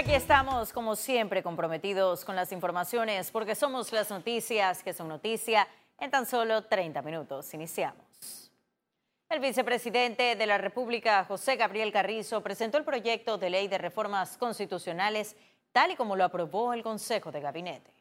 Aquí estamos, como siempre, comprometidos con las informaciones porque somos las noticias que son noticia en tan solo 30 minutos. Iniciamos. El vicepresidente de la República, José Gabriel Carrizo, presentó el proyecto de ley de reformas constitucionales tal y como lo aprobó el Consejo de Gabinete.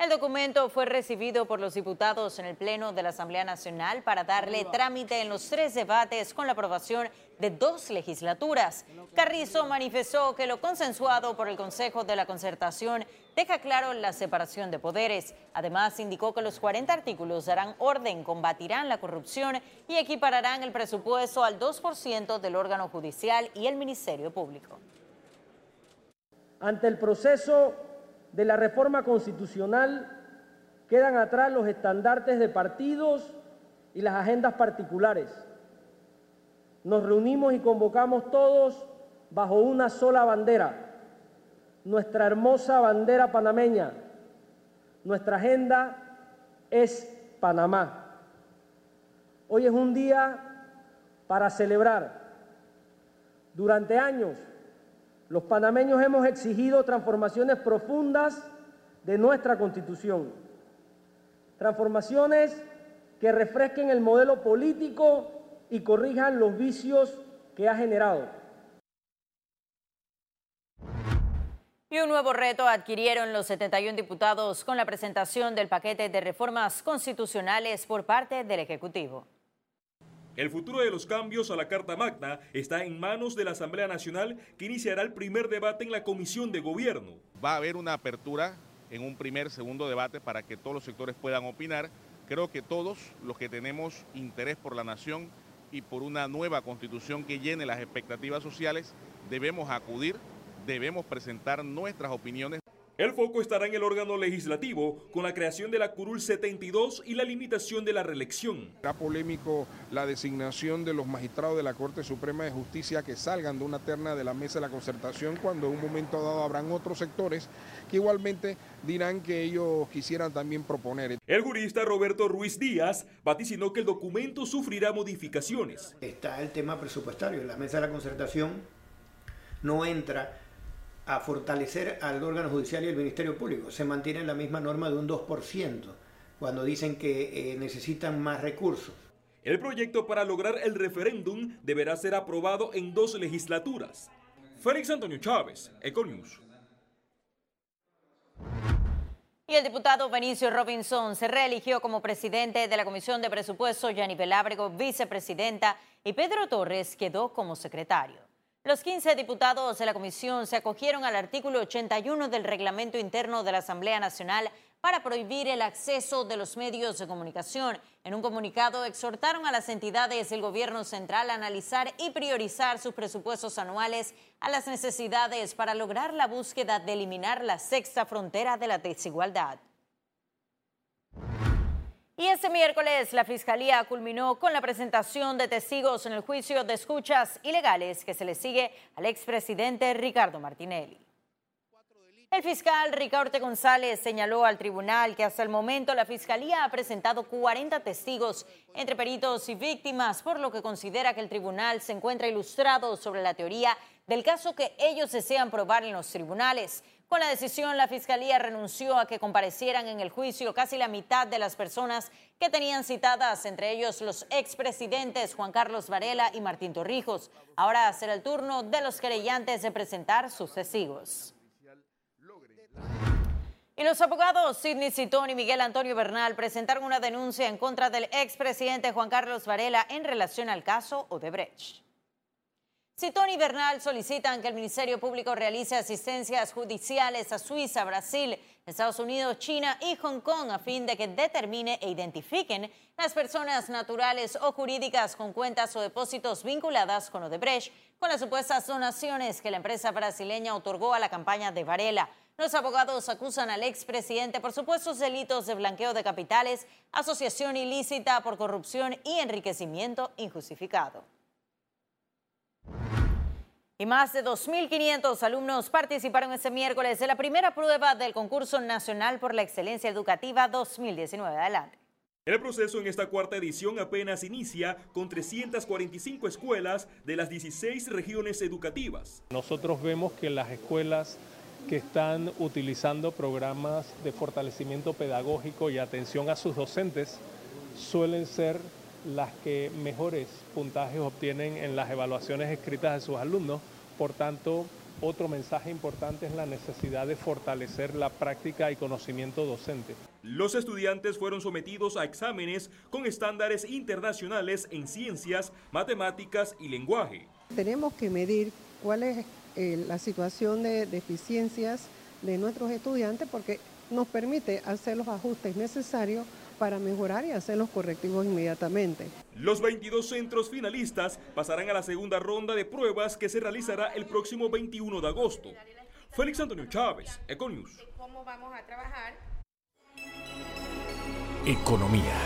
El documento fue recibido por los diputados en el Pleno de la Asamblea Nacional para darle trámite en los tres debates con la aprobación de dos legislaturas. Carrizo manifestó que lo consensuado por el Consejo de la Concertación deja claro la separación de poderes. Además, indicó que los 40 artículos darán orden, combatirán la corrupción y equipararán el presupuesto al 2% del órgano judicial y el Ministerio Público. Ante el proceso de la reforma constitucional quedan atrás los estandartes de partidos y las agendas particulares. Nos reunimos y convocamos todos bajo una sola bandera, nuestra hermosa bandera panameña. Nuestra agenda es Panamá. Hoy es un día para celebrar. Durante años los panameños hemos exigido transformaciones profundas de nuestra Constitución, transformaciones que refresquen el modelo político y corrijan los vicios que ha generado. Y un nuevo reto adquirieron los 71 diputados con la presentación del paquete de reformas constitucionales por parte del Ejecutivo. El futuro de los cambios a la Carta Magna está en manos de la Asamblea Nacional que iniciará el primer debate en la Comisión de Gobierno. Va a haber una apertura en un primer, segundo debate para que todos los sectores puedan opinar. Creo que todos los que tenemos interés por la nación y por una nueva constitución que llene las expectativas sociales, debemos acudir, debemos presentar nuestras opiniones. El foco estará en el órgano legislativo con la creación de la Curul 72 y la limitación de la reelección. Era polémico la designación de los magistrados de la Corte Suprema de Justicia que salgan de una terna de la mesa de la concertación cuando en un momento dado habrán otros sectores que igualmente dirán que ellos quisieran también proponer. El jurista Roberto Ruiz Díaz vaticinó que el documento sufrirá modificaciones. Está el tema presupuestario. La mesa de la concertación no entra a fortalecer al órgano judicial y el Ministerio Público. Se mantiene la misma norma de un 2% cuando dicen que eh, necesitan más recursos. El proyecto para lograr el referéndum deberá ser aprobado en dos legislaturas. Félix Antonio Chávez, Econius. Y el diputado Benicio Robinson se reeligió como presidente de la Comisión de Presupuesto, Yanni Pelábrego vicepresidenta y Pedro Torres quedó como secretario. Los 15 diputados de la comisión se acogieron al artículo 81 del reglamento interno de la Asamblea Nacional para prohibir el acceso de los medios de comunicación. En un comunicado exhortaron a las entidades del gobierno central a analizar y priorizar sus presupuestos anuales a las necesidades para lograr la búsqueda de eliminar la sexta frontera de la desigualdad. Y este miércoles la Fiscalía culminó con la presentación de testigos en el juicio de escuchas ilegales que se le sigue al expresidente Ricardo Martinelli. El fiscal Ricardo González señaló al tribunal que hasta el momento la Fiscalía ha presentado 40 testigos entre peritos y víctimas, por lo que considera que el tribunal se encuentra ilustrado sobre la teoría del caso que ellos desean probar en los tribunales. Con la decisión, la Fiscalía renunció a que comparecieran en el juicio casi la mitad de las personas que tenían citadas, entre ellos los expresidentes Juan Carlos Varela y Martín Torrijos. Ahora será el turno de los querellantes de presentar sus testigos. Y los abogados Sidney Citón y Miguel Antonio Bernal presentaron una denuncia en contra del expresidente Juan Carlos Varela en relación al caso Odebrecht. Citón y Bernal solicitan que el Ministerio Público realice asistencias judiciales a Suiza, Brasil, Estados Unidos, China y Hong Kong a fin de que determine e identifiquen las personas naturales o jurídicas con cuentas o depósitos vinculadas con Odebrecht con las supuestas donaciones que la empresa brasileña otorgó a la campaña de Varela. Los abogados acusan al expresidente por supuestos delitos de blanqueo de capitales, asociación ilícita por corrupción y enriquecimiento injustificado. Y más de 2.500 alumnos participaron este miércoles en la primera prueba del concurso nacional por la excelencia educativa 2019. Adelante. El proceso en esta cuarta edición apenas inicia con 345 escuelas de las 16 regiones educativas. Nosotros vemos que las escuelas que están utilizando programas de fortalecimiento pedagógico y atención a sus docentes suelen ser las que mejores puntajes obtienen en las evaluaciones escritas de sus alumnos. Por tanto, otro mensaje importante es la necesidad de fortalecer la práctica y conocimiento docente. Los estudiantes fueron sometidos a exámenes con estándares internacionales en ciencias, matemáticas y lenguaje. Tenemos que medir cuál es eh, la situación de deficiencias de nuestros estudiantes porque nos permite hacer los ajustes necesarios para mejorar y hacer los correctivos inmediatamente. Los 22 centros finalistas pasarán a la segunda ronda de pruebas que se realizará el próximo 21 de agosto. Félix Antonio Chávez, Econius. ¿Cómo vamos a trabajar? Economía.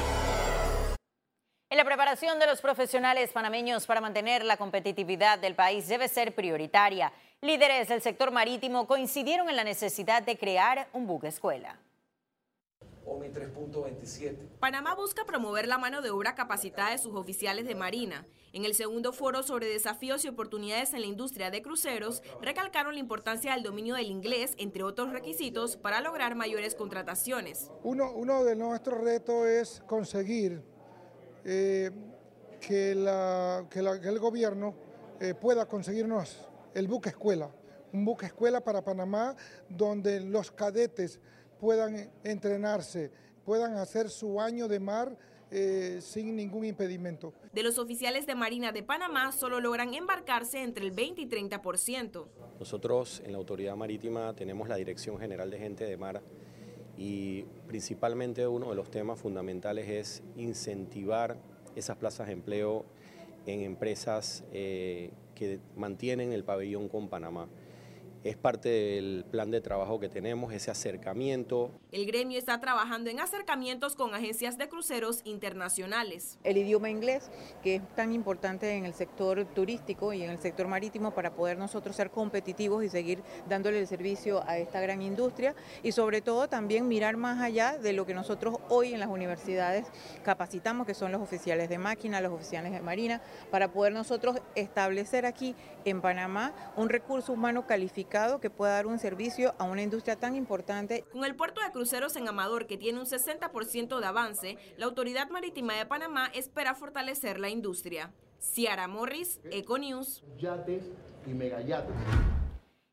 En la preparación de los profesionales panameños para mantener la competitividad del país debe ser prioritaria. Líderes del sector marítimo coincidieron en la necesidad de crear un buque escuela. 3.27. Panamá busca promover la mano de obra capacitada de sus oficiales de Marina. En el segundo foro sobre desafíos y oportunidades en la industria de cruceros, recalcaron la importancia del dominio del inglés, entre otros requisitos, para lograr mayores contrataciones. Uno, uno de nuestros retos es conseguir eh, que, la, que, el gobierno eh, pueda conseguirnos el buque escuela, un buque escuela para Panamá donde los cadetes puedan entrenarse, puedan hacer su año de mar eh, sin ningún impedimento. De los oficiales de Marina de Panamá solo logran embarcarse entre el 20 y 30%. Nosotros en la Autoridad Marítima tenemos la Dirección General de Gente de Mar y principalmente uno de los temas fundamentales es incentivar esas plazas de empleo en empresas eh, que mantienen el pabellón con Panamá es parte del plan de trabajo que tenemos, ese acercamiento. El gremio está trabajando en acercamientos con agencias de cruceros internacionales. El idioma inglés, que es tan importante en el sector turístico y en el sector marítimo para poder nosotros ser competitivos y seguir dándole el servicio a esta gran industria y sobre todo también mirar más allá de lo que nosotros hoy en las universidades capacitamos, que son los oficiales de máquina, los oficiales de marina, para poder nosotros establecer aquí en Panamá un recurso humano calificado que pueda dar un servicio a una industria tan importante. Con el puerto de cruceros en Amador, que tiene un 60% de avance, la Autoridad Marítima de Panamá espera fortalecer la industria. Ciara Morris, Econews. Yates y megayates.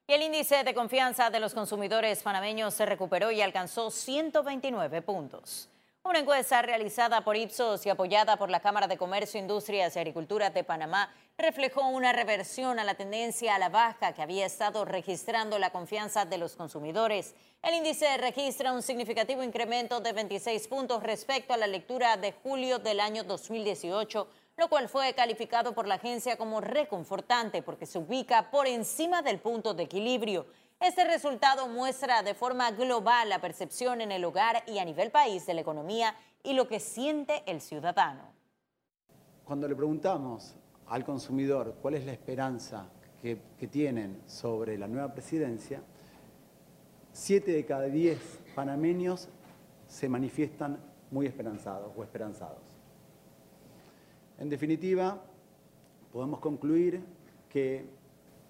Y el índice de confianza de los consumidores panameños se recuperó y alcanzó 129 puntos. Una encuesta realizada por Ipsos y apoyada por la Cámara de Comercio, Industrias y Agricultura de Panamá reflejó una reversión a la tendencia a la baja que había estado registrando la confianza de los consumidores. El índice registra un significativo incremento de 26 puntos respecto a la lectura de julio del año 2018, lo cual fue calificado por la agencia como reconfortante porque se ubica por encima del punto de equilibrio. Este resultado muestra de forma global la percepción en el hogar y a nivel país de la economía y lo que siente el ciudadano. Cuando le preguntamos al consumidor cuál es la esperanza que, tienen sobre la nueva presidencia, siete de cada diez panameños se manifiestan muy esperanzados o esperanzados. En definitiva, podemos concluir que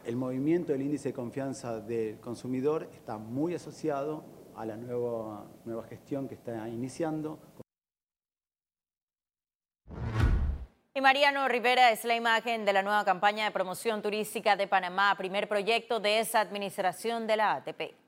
el movimiento del índice de confianza del consumidor está muy asociado a la nueva, nueva gestión que está iniciando. Y Mariano Rivera es la imagen de la nueva campaña de promoción turística de Panamá, primer proyecto de esa administración de la ATP.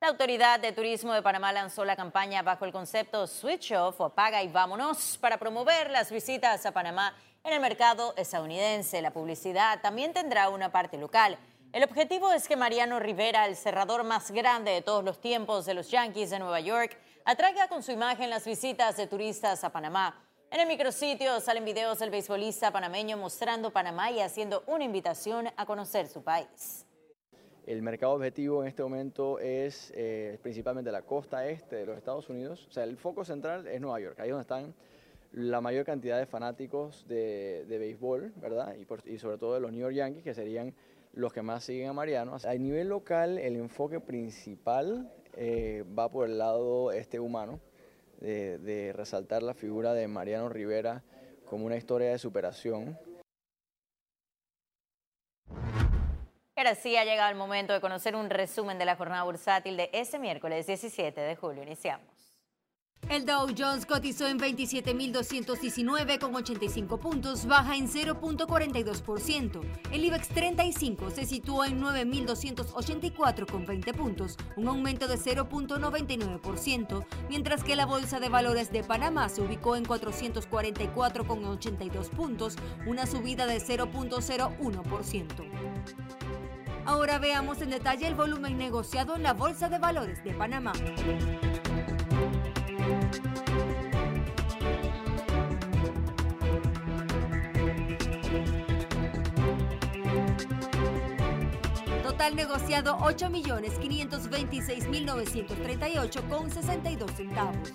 La Autoridad de Turismo de Panamá lanzó la campaña bajo el concepto Switch Off o apaga y vámonos para promover las visitas a Panamá en el mercado estadounidense. La publicidad también tendrá una parte local. El objetivo es que Mariano Rivera, el cerrador más grande de todos los tiempos de los Yankees de Nueva York, atraiga con su imagen las visitas de turistas a Panamá. En el micrositio salen videos del beisbolista panameño mostrando Panamá y haciendo una invitación a conocer su país. El mercado objetivo en este momento es eh, principalmente la costa este de los Estados Unidos. O sea, el foco central es Nueva York, ahí donde están la mayor cantidad de fanáticos de, béisbol, ¿verdad? Y, sobre todo de los New York Yankees, que serían los que más siguen a Mariano. A nivel local, el enfoque principal eh, va por el lado este humano, de, resaltar la figura de Mariano Rivera como una historia de superación. Ahora sí ha llegado el momento de conocer un resumen de la jornada bursátil de ese miércoles 17 de julio. Iniciamos. El Dow Jones cotizó en 27.219 con 85 puntos, baja en 0.42%. El IBEX 35 se situó en 9.284 con 20 puntos, un aumento de 0.99%, mientras que la Bolsa de Valores de Panamá se ubicó en 444 con 82 puntos, una subida de 0.01%. Ahora veamos en detalle el volumen negociado en la Bolsa de Valores de Panamá. Total negociado 8.526.938 con 62 centavos.